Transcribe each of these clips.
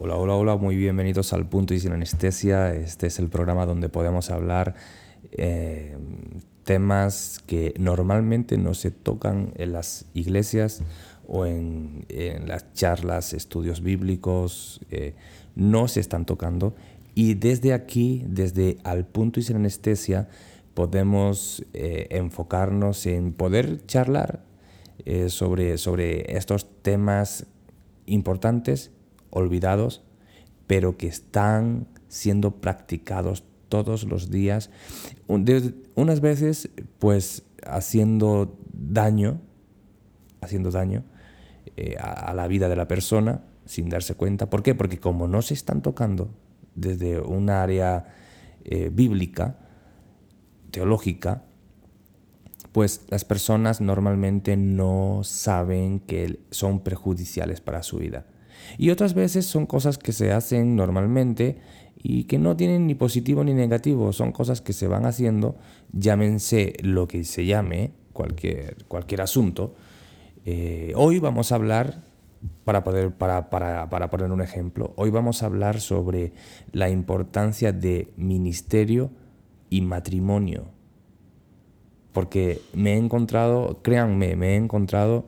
Hola, hola, hola, muy bienvenidos al Punto y Sin Anestesia. Este es el programa donde podemos hablar eh, temas que normalmente no se tocan en las iglesias o en, las charlas, estudios bíblicos, eh, no se están tocando. Y desde aquí, desde Al Punto y Sin Anestesia, podemos eh, enfocarnos en poder charlar sobre, sobre estos temas importantes olvidados, pero que están siendo practicados todos los días, unas veces pues haciendo daño, haciendo daño eh, a, la vida de la persona sin darse cuenta. ¿Por qué? Porque como no se están tocando desde un área eh, bíblica, teológica, pues las personas normalmente no saben que son perjudiciales para su vida. Y otras veces son cosas que se hacen normalmente y que no tienen ni positivo ni negativo, son cosas que se van haciendo, llámense lo que se llame, cualquier, cualquier asunto. Eh, hoy vamos a hablar, para, poder, para, para, para poner un ejemplo, hoy vamos a hablar sobre la importancia de ministerio y matrimonio. Porque me he encontrado, créanme, me he encontrado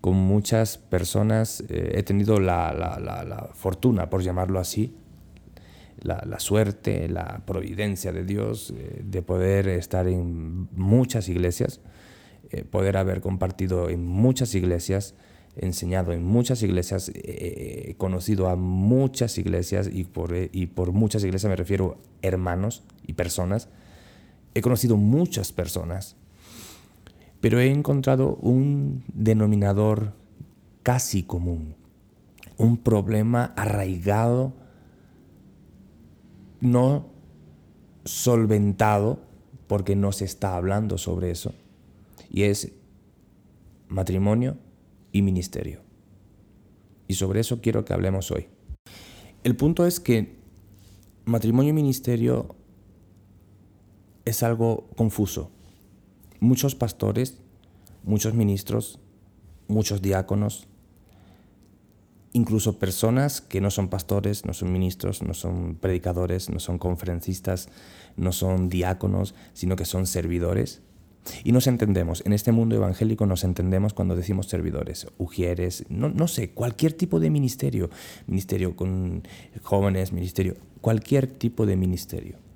con muchas personas, eh, he tenido la, fortuna, por llamarlo así, la, suerte, la providencia de Dios eh, de poder estar en muchas iglesias, eh, poder haber compartido en muchas iglesias, enseñado en muchas iglesias, he conocido a muchas iglesias y por, y por muchas iglesias me refiero hermanos y personas. He conocido muchas personas pero he encontrado un denominador casi común, un problema arraigado, no solventado, porque no se está hablando sobre eso, y es matrimonio y ministerio. Y sobre eso quiero que hablemos hoy. El punto es que matrimonio y ministerio es algo confuso muchos pastores, muchos ministros, muchos diáconos, incluso personas que no son pastores, no son ministros, no son predicadores, no son conferencistas, no son diáconos, sino que son servidores. Y nos entendemos, en este mundo evangélico nos entendemos cuando decimos servidores, ujieres, no, no sé, cualquier tipo de ministerio, ministerio con jóvenes, ministerio, cualquier tipo de ministerio.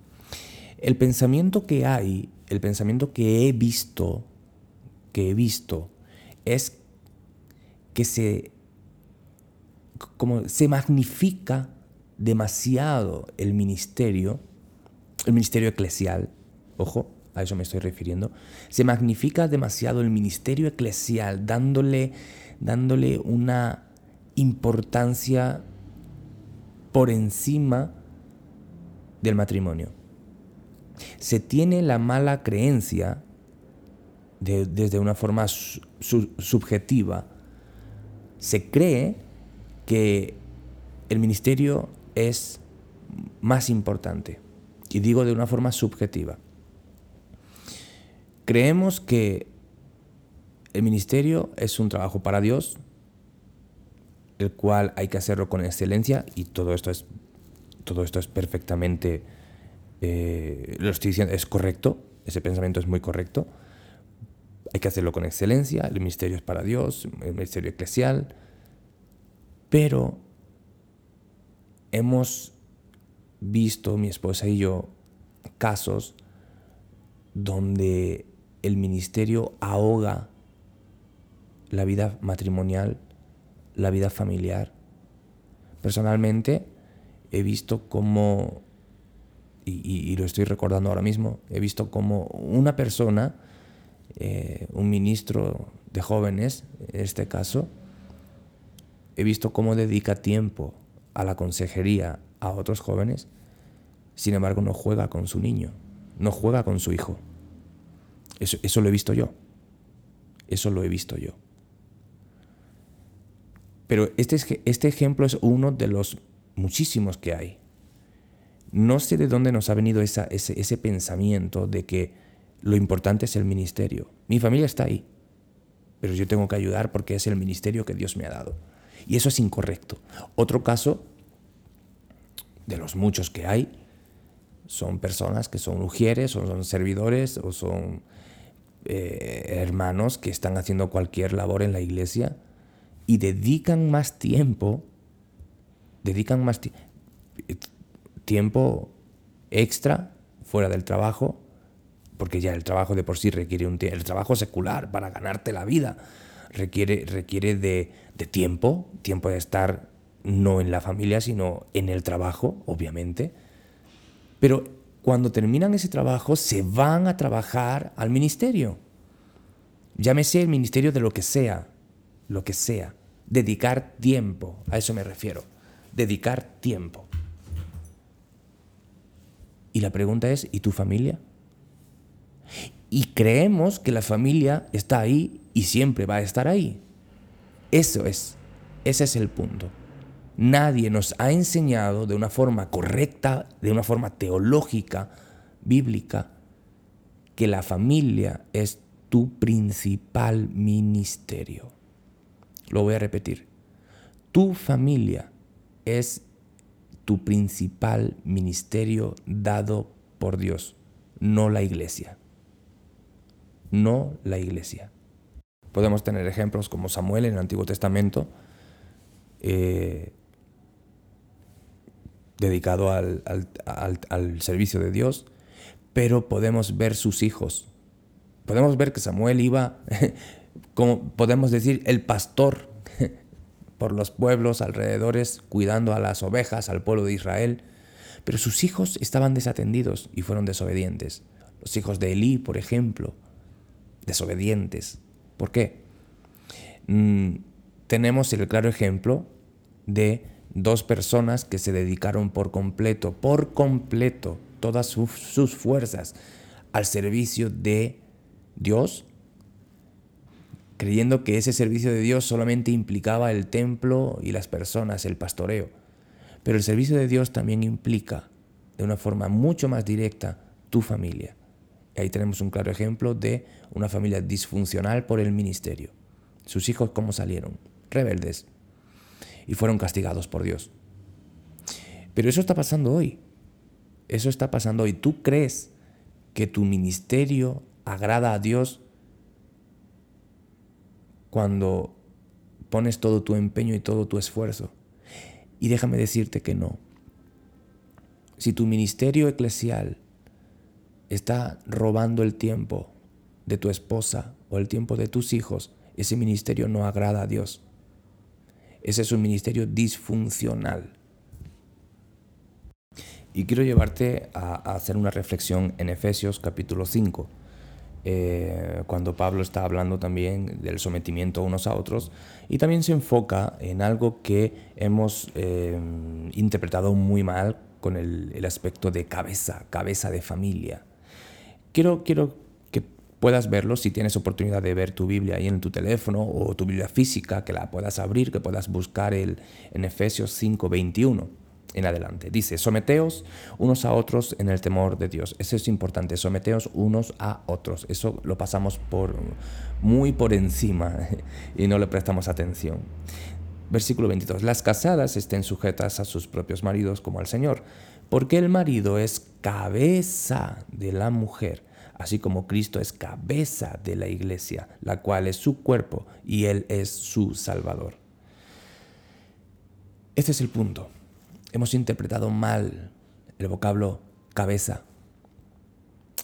El pensamiento que hay el pensamiento que he visto, que he visto, es que se, como se magnifica demasiado el ministerio, el ministerio eclesial, ojo, a eso me estoy refiriendo, se magnifica demasiado el ministerio eclesial, dándole, dándole una importancia por encima del matrimonio se tiene la mala creencia, desde una forma subjetiva, se cree que el ministerio es más importante. Y digo de una forma subjetiva. Creemos que el ministerio es un trabajo para Dios, el cual hay que hacerlo con excelencia y todo esto es, todo esto es perfectamente eh, lo estoy diciendo, es correcto, ese pensamiento es muy correcto. Hay que hacerlo con excelencia, el ministerio es para Dios, el ministerio eclesial, pero hemos visto, mi esposa y yo, casos donde el ministerio ahoga la vida matrimonial, la vida familiar. Personalmente he visto cómo y, lo estoy recordando ahora mismo, he visto como una persona, eh, un ministro de jóvenes, en este caso, he visto cómo dedica tiempo a la consejería a otros jóvenes, sin embargo no juega con su niño, no juega con su hijo. Eso, eso lo he visto yo. Eso lo he visto yo. Pero este, este ejemplo es uno de los muchísimos que hay. No sé de dónde nos ha venido ese, ese pensamiento de que lo importante es el ministerio. Mi familia está ahí, pero yo tengo que ayudar porque es el ministerio que Dios me ha dado. Y eso es incorrecto. Otro caso de los muchos que hay, son personas que son mujeres o son servidores o son eh, hermanos que están haciendo cualquier labor en la iglesia y dedican más tiempo, dedican más tiempo extra fuera del trabajo, porque ya el trabajo de por sí requiere un el trabajo secular para ganarte la vida requiere, requiere de, de tiempo, tiempo de estar no en la familia, sino en el trabajo, obviamente. Pero cuando terminan ese trabajo, se van a trabajar al ministerio. Llámese el ministerio de lo que sea, lo que sea. Dedicar tiempo, a eso me refiero. Dedicar tiempo. Y la pregunta es, ¿y tu familia? Y creemos que la familia está ahí y siempre va a estar ahí. Eso es, ese es el punto. Nadie nos ha enseñado de una forma correcta, de una forma teológica, bíblica, que la familia es tu principal ministerio. Lo voy a repetir. Tu familia es tu principal ministerio dado por Dios, no la iglesia. No la iglesia. Podemos tener ejemplos como Samuel en el Antiguo Testamento, eh, dedicado al, servicio de Dios, pero podemos ver sus hijos. Podemos ver que Samuel iba, como podemos decir, el pastor por los pueblos alrededores, cuidando a las ovejas, al pueblo de Israel, pero sus hijos estaban desatendidos y fueron desobedientes. Los hijos de Elí, por ejemplo, desobedientes. ¿Por qué? Mm, tenemos el claro ejemplo de dos personas que se dedicaron por completo, por completo, todas sus, fuerzas al servicio de Dios, creyendo que ese servicio de Dios solamente implicaba el templo y las personas, el pastoreo. Pero el servicio de Dios también implica, de una forma mucho más directa, tu familia. Y ahí tenemos un claro ejemplo de una familia disfuncional por el ministerio. Sus hijos, ¿cómo salieron? Rebeldes, y fueron castigados por Dios. Pero eso está pasando hoy. Eso está pasando hoy. ¿Tú crees que tu ministerio agrada a Dios cuando pones todo tu empeño y todo tu esfuerzo? Y déjame decirte que no. Si tu ministerio eclesial está robando el tiempo de tu esposa o el tiempo de tus hijos, ese ministerio no agrada a Dios. Ese es un ministerio disfuncional. Y quiero llevarte a, hacer una reflexión en Efesios capítulo 5, eh, cuando Pablo está hablando también del sometimiento unos a otros, y también se enfoca en algo que hemos eh, interpretado muy mal con el, aspecto de cabeza, cabeza de familia. Quiero, quiero puedas verlo si tienes oportunidad de ver tu Biblia ahí en tu teléfono o tu Biblia física, que la puedas abrir, que puedas buscar el, en Efesios 5, 21 en adelante. Dice, someteos unos a otros en el temor de Dios. Eso es importante, someteos unos a otros. Eso lo pasamos por muy por encima y no le prestamos atención. Versículo 22. Las casadas estén sujetas a sus propios maridos como al Señor, porque el marido es cabeza de la mujer así como Cristo es cabeza de la iglesia, la cual es su cuerpo y Él es su Salvador. Este es el punto. Hemos interpretado mal el vocablo cabeza.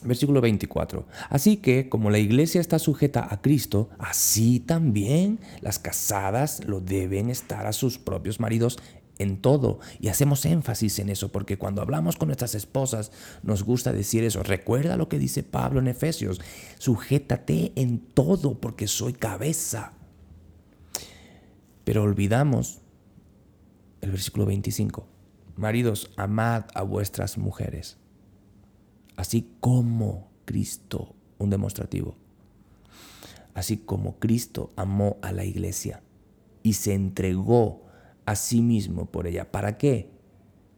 Versículo 24. Así que como la iglesia está sujeta a Cristo, así también las casadas lo deben estar a sus propios maridos en todo. Y hacemos énfasis en eso, porque cuando hablamos con nuestras esposas nos gusta decir eso. Recuerda lo que dice Pablo en Efesios, sujétate en todo, porque soy cabeza. Pero olvidamos el versículo 25. Maridos, amad a vuestras mujeres, así como Cristo, un demostrativo, así como Cristo amó a la iglesia y se entregó a sí mismo por ella. ¿Para qué?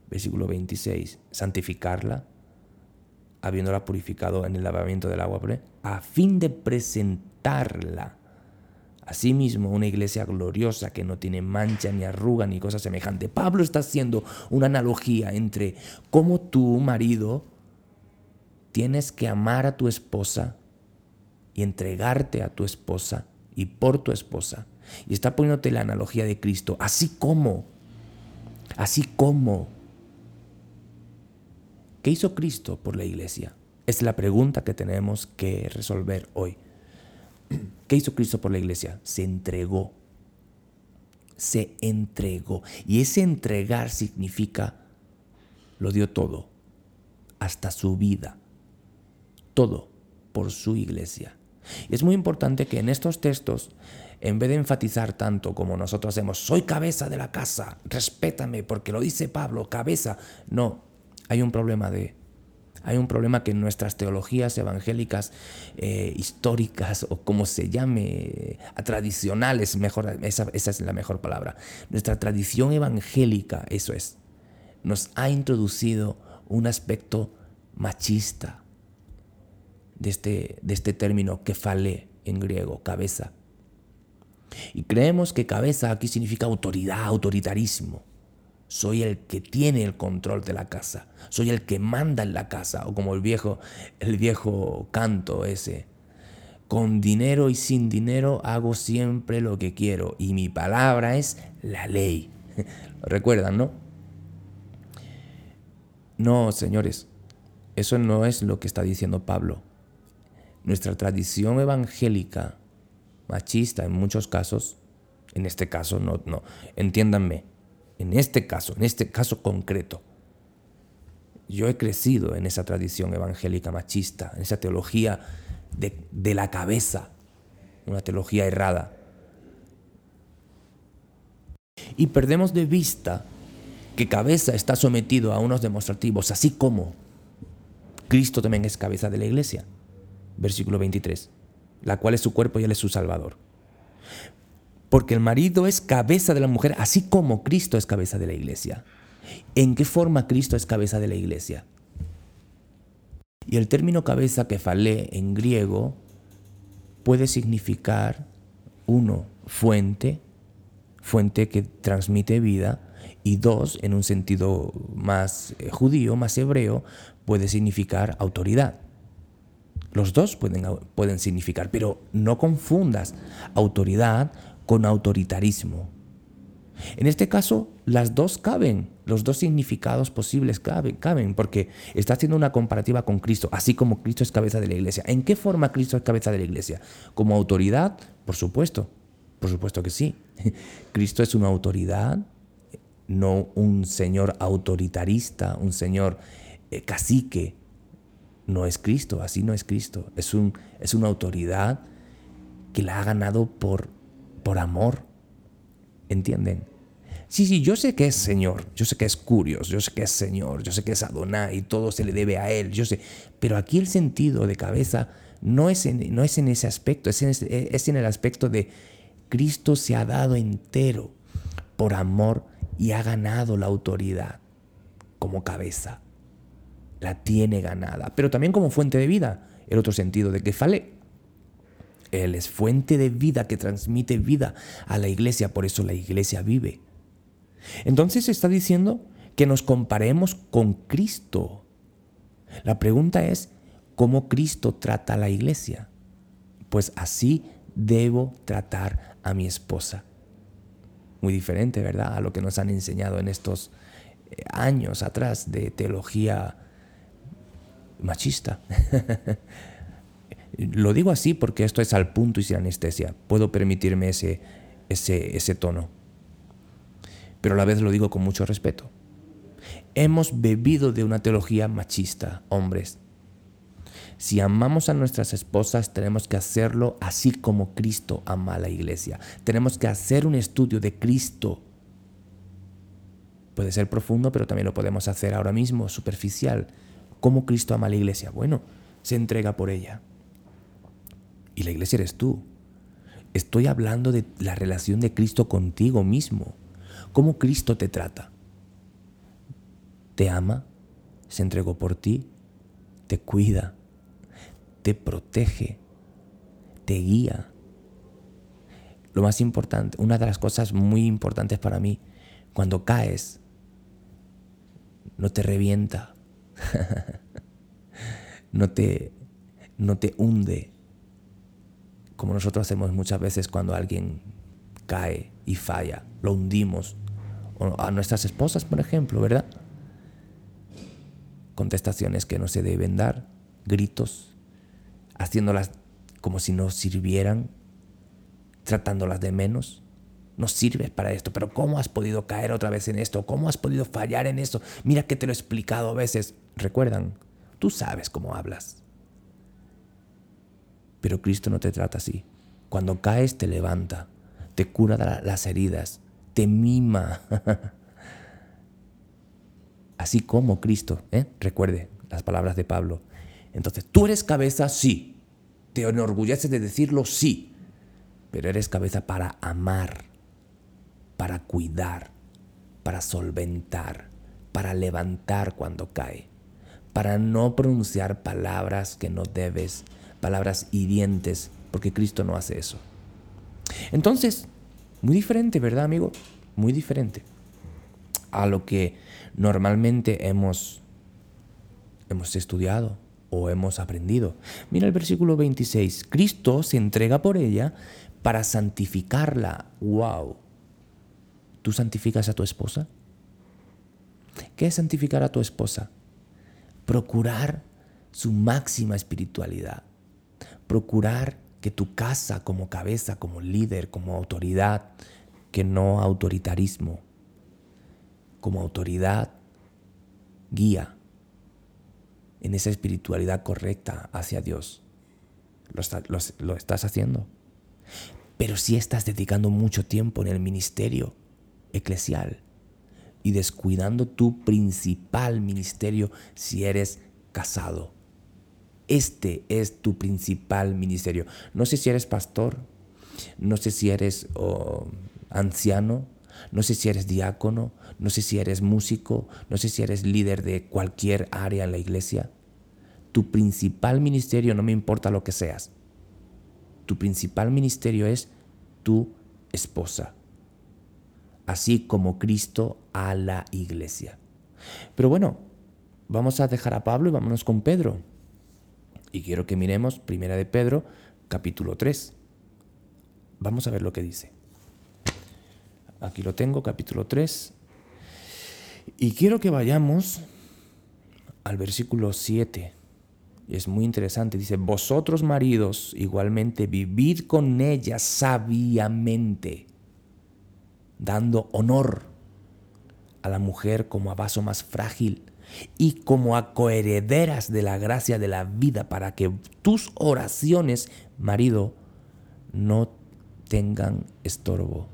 Versículo 26. Santificarla, habiéndola purificado en el lavamiento del agua, a fin de presentarla Asimismo, una iglesia gloriosa que no tiene mancha ni arruga ni cosa semejante. Pablo está haciendo una analogía entre cómo tu marido tienes que amar a tu esposa y entregarte a tu esposa y por tu esposa. Y está poniéndote la analogía de Cristo, así como, así como. ¿Qué hizo Cristo por la iglesia? Es la pregunta que tenemos que resolver hoy. ¿Qué hizo Cristo por la iglesia? Se entregó. Se entregó. Y ese entregar significa, lo dio todo, hasta su vida. Todo por su iglesia. Y es muy importante que en estos textos, en vez de enfatizar tanto como nosotros hacemos, soy cabeza de la casa, respétame, porque lo dice Pablo, cabeza, no, hay un problema de hay un problema que nuestras teologías evangélicas eh, históricas o como se llame, tradicionales, mejor, esa, esa es la mejor palabra. Nuestra tradición evangélica, eso es, nos ha introducido un aspecto machista de este, de este término kefale en griego, cabeza. Y creemos que cabeza aquí significa autoridad, autoritarismo soy el que tiene el control de la casa, soy el que manda en la casa, o como el viejo, el viejo canto ese. Con dinero y sin dinero hago siempre lo que quiero y mi palabra es la ley. ¿Lo recuerdan, no? No, señores, eso no es lo que está diciendo Pablo. Nuestra tradición evangélica, machista en muchos casos, en este caso no, no, entiéndanme, en este caso, en este caso concreto, yo he crecido en esa tradición evangélica machista, en esa teología de, la cabeza, una teología errada. Y perdemos de vista que cabeza está sometido a unos demostrativos, así como Cristo también es cabeza de la iglesia. Versículo 23, la cual es su cuerpo y él es su salvador. Porque el marido es cabeza de la mujer, así como Cristo es cabeza de la iglesia. ¿En qué forma Cristo es cabeza de la iglesia? Y el término cabeza que falé en griego puede significar, uno, fuente, fuente que transmite vida, y dos, en un sentido más eh, judío, más hebreo, puede significar autoridad. Los dos pueden, pueden significar, pero no confundas autoridad con autoritarismo. En este caso, las dos caben, los dos significados posibles caben, caben, porque está haciendo una comparativa con Cristo, así como Cristo es cabeza de la iglesia. ¿En qué forma Cristo es cabeza de la iglesia? ¿Como autoridad? Por supuesto, por supuesto que sí. Cristo es una autoridad, no un señor autoritarista, un señor eh, cacique. No es Cristo, así no es Cristo. Es, un, es una autoridad que la ha ganado por por amor. ¿Entienden? Sí, sí, yo sé que es Señor, yo sé que es Curios, yo sé que es Señor, yo sé que es Adonai y todo se le debe a Él, yo sé. Pero aquí el sentido de cabeza no es en, no es en ese aspecto, es en, es en el aspecto de Cristo se ha dado entero por amor y ha ganado la autoridad como cabeza. La tiene ganada, pero también como fuente de vida. El otro sentido de que fale él es fuente de vida que transmite vida a la iglesia, por eso la iglesia vive. Entonces está diciendo que nos comparemos con Cristo. La pregunta es, ¿cómo Cristo trata a la iglesia? Pues así debo tratar a mi esposa. Muy diferente, ¿verdad? A lo que nos han enseñado en estos eh, años atrás de teología machista. Lo digo así porque esto es al punto y sin anestesia. Puedo permitirme ese, ese, tono. Pero a la vez lo digo con mucho respeto. Hemos bebido de una teología machista, hombres. Si amamos a nuestras esposas, tenemos que hacerlo así como Cristo ama a la iglesia. Tenemos que hacer un estudio de Cristo. Puede ser profundo, pero también lo podemos hacer ahora mismo, superficial. ¿Cómo Cristo ama a la iglesia? Bueno, se entrega por ella. Y la iglesia eres tú. Estoy hablando de la relación de Cristo contigo mismo. ¿Cómo Cristo te trata? Te ama, se entregó por ti, te cuida, te protege, te guía. lo más importante, una de las cosas muy importantes para mí, cuando caes, no te revienta, no, te, no te hunde, como nosotros hacemos muchas veces cuando alguien cae y falla, lo hundimos. A nuestras esposas, por ejemplo, ¿verdad? Contestaciones que no se deben dar, gritos, haciéndolas como si no sirvieran, tratándolas de menos. No sirves para esto, pero ¿cómo has podido caer otra vez en esto? ¿Cómo has podido fallar en esto? Mira que te lo he explicado a veces. Recuerdan, tú sabes cómo hablas. Pero Cristo no te trata así. Cuando caes te levanta, te cura las heridas, te mima. así como Cristo, ¿eh? recuerde las palabras de Pablo. Entonces, tú eres cabeza, sí. Te enorgulleces de decirlo, sí. Pero eres cabeza para amar, para cuidar, para solventar, para levantar cuando cae, para no pronunciar palabras que no debes palabras hirientes, porque Cristo no hace eso. Entonces, muy diferente, ¿verdad, amigo? Muy diferente a lo que normalmente hemos, hemos estudiado o hemos aprendido. Mira el versículo 26. Cristo se entrega por ella para santificarla. ¡Wow! ¿Tú santificas a tu esposa? ¿Qué es santificar a tu esposa? Procurar su máxima espiritualidad procurar que tu casa como cabeza, como líder, como autoridad, que no autoritarismo, como autoridad, guía en esa espiritualidad correcta hacia Dios. Lo, estás haciendo. Pero si estás dedicando mucho tiempo en el ministerio eclesial y descuidando tu principal ministerio si eres casado este es tu principal ministerio. No sé si eres pastor, no sé si eres anciano, no sé si eres diácono, no sé si eres músico, no sé si eres líder de cualquier área en la iglesia. Tu principal ministerio, no me importa lo que seas, tu principal ministerio es tu esposa, así como Cristo a la iglesia. Pero bueno, vamos a dejar a Pablo y vámonos con Pedro. Y quiero que miremos Primera de Pedro, capítulo 3. Vamos a ver lo que dice. Aquí lo tengo, capítulo 3. Y quiero que vayamos al versículo 7. Es muy interesante. Dice, vosotros maridos igualmente vivid con ella sabiamente, dando honor a la mujer como a vaso más frágil y como a coherederas de la gracia de la vida para que tus oraciones, marido, no tengan estorbo.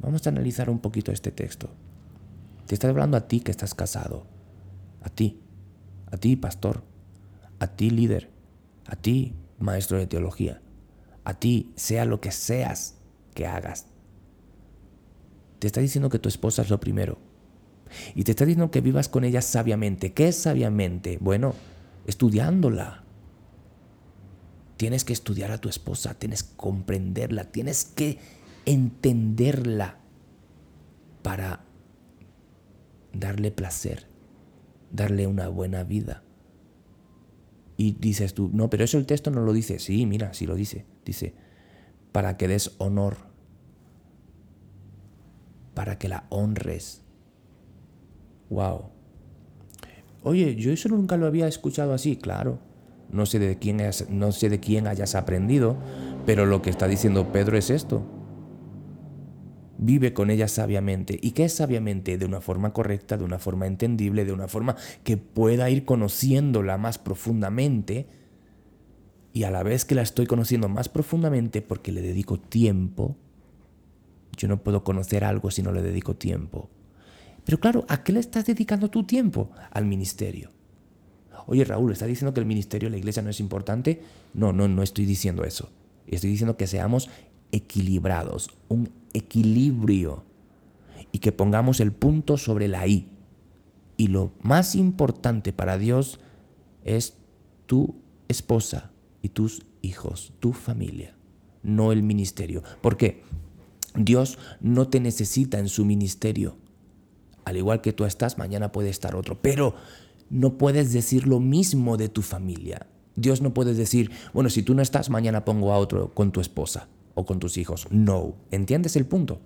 Vamos a analizar un poquito este texto. Te está hablando a ti que estás casado, a ti, a ti pastor, a ti líder, a ti maestro de teología, a ti sea lo que seas que hagas. Te está diciendo que tu esposa es lo primero y te está diciendo que vivas con ella sabiamente. ¿Qué es sabiamente? Bueno, estudiándola. Tienes que estudiar a tu esposa, tienes que comprenderla, tienes que entenderla para darle placer, darle una buena vida. Y dices tú, no, pero eso el texto no lo dice. Sí, mira, sí lo dice. Dice, para que des honor, para que la honres, Wow. Oye, yo eso nunca lo había escuchado así, claro. No sé de quién no sé de quién hayas aprendido, pero lo que está diciendo Pedro es esto. Vive con ella sabiamente. ¿Y qué es sabiamente? De una forma correcta, de una forma entendible, de una forma que pueda ir conociéndola más profundamente. Y a la vez que la estoy conociendo más profundamente porque le dedico tiempo, yo no puedo conocer algo si no le dedico tiempo. Pero claro, ¿a qué le estás dedicando tu tiempo? Al ministerio. Oye Raúl, ¿estás diciendo que el ministerio de la iglesia no es importante? No, no, no estoy diciendo eso. Estoy diciendo que seamos equilibrados, un equilibrio y que pongamos el punto sobre la I. Y lo más importante para Dios es tu esposa y tus hijos, tu familia. no el ministerio. ¿Por qué? Dios no te necesita en su ministerio. Al igual que tú estás, mañana puede estar otro. Pero no puedes decir lo mismo de tu familia. Dios no puede decir, bueno, si tú no estás, mañana pongo a otro con tu esposa o con tus hijos. No. ¿Entiendes el punto?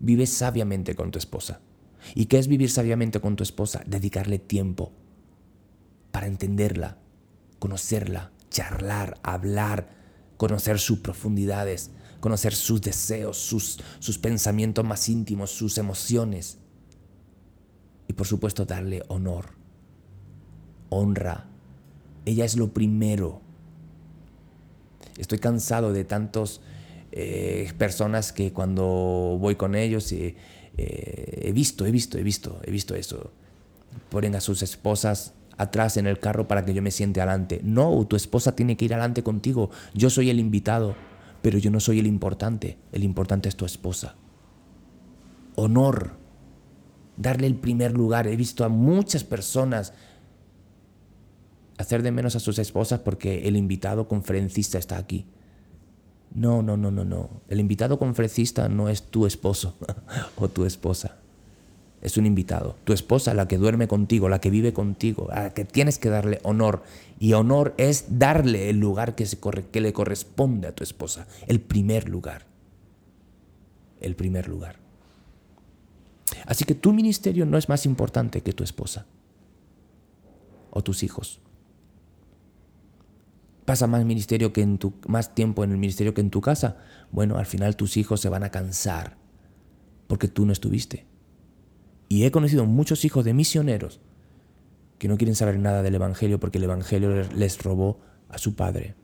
Vive sabiamente con tu esposa. ¿Y qué es vivir sabiamente con tu esposa? Dedicarle tiempo para entenderla, conocerla, charlar, hablar, conocer sus profundidades, conocer sus deseos, sus, sus pensamientos más íntimos, sus emociones. Y por supuesto darle honor, honra. Ella es lo primero. Estoy cansado de tantos eh, personas que cuando voy con ellos eh, eh, he visto, he visto, he visto, he visto eso. Ponen a sus esposas atrás en el carro para que yo me siente adelante. No, tu esposa tiene que ir adelante contigo. Yo soy el invitado, pero yo no soy el importante. El importante es tu esposa. Honor. Darle el primer lugar. He visto a muchas personas hacer de menos a sus esposas porque el invitado conferencista está aquí. No, no, no, no, no. El invitado conferencista no es tu esposo o tu esposa es un invitado. Tu esposa, la que duerme contigo, la que vive contigo, a la que tienes que darle honor. Y honor es darle el lugar que, le corresponde a tu esposa. El primer lugar. El primer lugar. Así que tu ministerio no es más importante que tu esposa o tus hijos. Pasa más ministerio que en tu más tiempo en el ministerio que en tu casa. Bueno, al final tus hijos se van a cansar porque tú no estuviste. Y he conocido muchos hijos de misioneros que no quieren saber nada del Evangelio porque el Evangelio les robó a su padre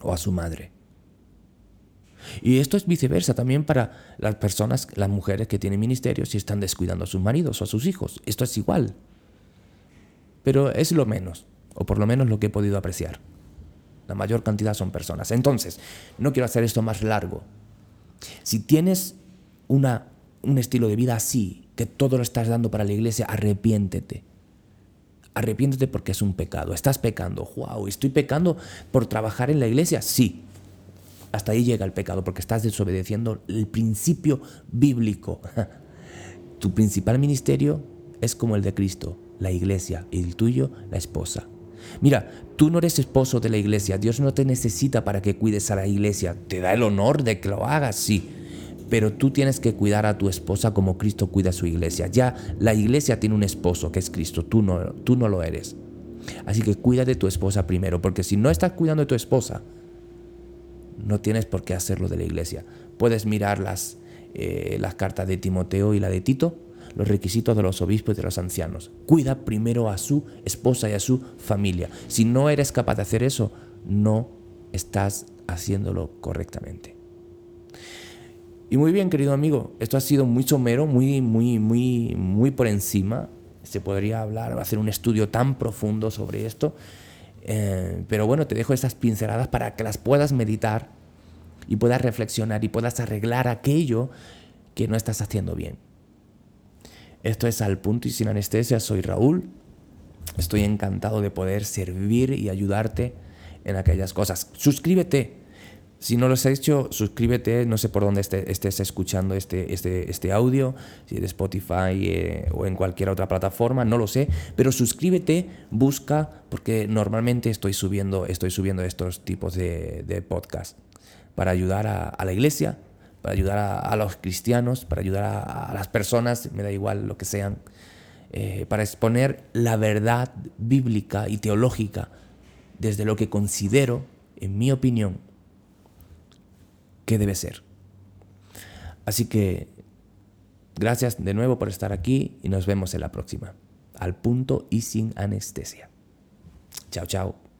o a su madre. Y esto es viceversa también para las personas, las mujeres que tienen ministerios y están descuidando a sus maridos o a sus hijos. Esto es igual. Pero es lo menos, o por lo menos lo que he podido apreciar. La mayor cantidad son personas. Entonces, no quiero hacer esto más largo. Si tienes una, un estilo de vida así, todo lo estás dando para la iglesia, arrepiéntete. Arrepiéntete porque es un pecado. Estás pecando. Wow, ¿estoy pecando por trabajar en la iglesia? Sí. Hasta ahí llega el pecado porque estás desobedeciendo el principio bíblico. Tu principal ministerio es como el de Cristo, la iglesia, y el tuyo, la esposa. Mira, tú no eres esposo de la iglesia, Dios no te necesita para que cuides a la iglesia, te da el honor de que lo hagas, sí, pero tú tienes que cuidar a tu esposa como Cristo cuida a su iglesia. Ya la iglesia tiene un esposo que es Cristo, tú no, tú no lo eres. Así que cuida de tu esposa primero, porque si no estás cuidando de tu esposa, no tienes por qué hacerlo de la iglesia. Puedes mirar las, eh, las cartas de Timoteo y la de Tito, los requisitos de los obispos y de los ancianos. Cuida primero a su esposa y a su familia. Si no eres capaz de hacer eso, no estás haciéndolo correctamente. Y muy bien, querido amigo, esto ha sido muy somero, muy, muy, muy, muy por encima. Se podría hablar, hacer un estudio tan profundo sobre esto. Eh, pero bueno, te dejo estas pinceladas para que las puedas meditar y puedas reflexionar y puedas arreglar aquello que no estás haciendo bien. Esto es Al Punto y Sin Anestesia. Soy Raúl. Estoy encantado de poder servir y ayudarte en aquellas cosas. Suscríbete si no lo has hecho, suscríbete, no sé por dónde estés escuchando este, este, este audio, si de Spotify eh, o en cualquier otra plataforma, no lo sé, pero suscríbete, busca, porque normalmente estoy subiendo, estoy subiendo estos tipos de, de podcasts para ayudar a, la iglesia, para ayudar a, los cristianos, para ayudar a, las personas, me da igual lo que sean, eh, para exponer la verdad bíblica y teológica desde lo que considero, en mi opinión, debe ser. Así que gracias de nuevo por estar aquí y nos vemos en la próxima. Al punto y sin anestesia. Chao, chao.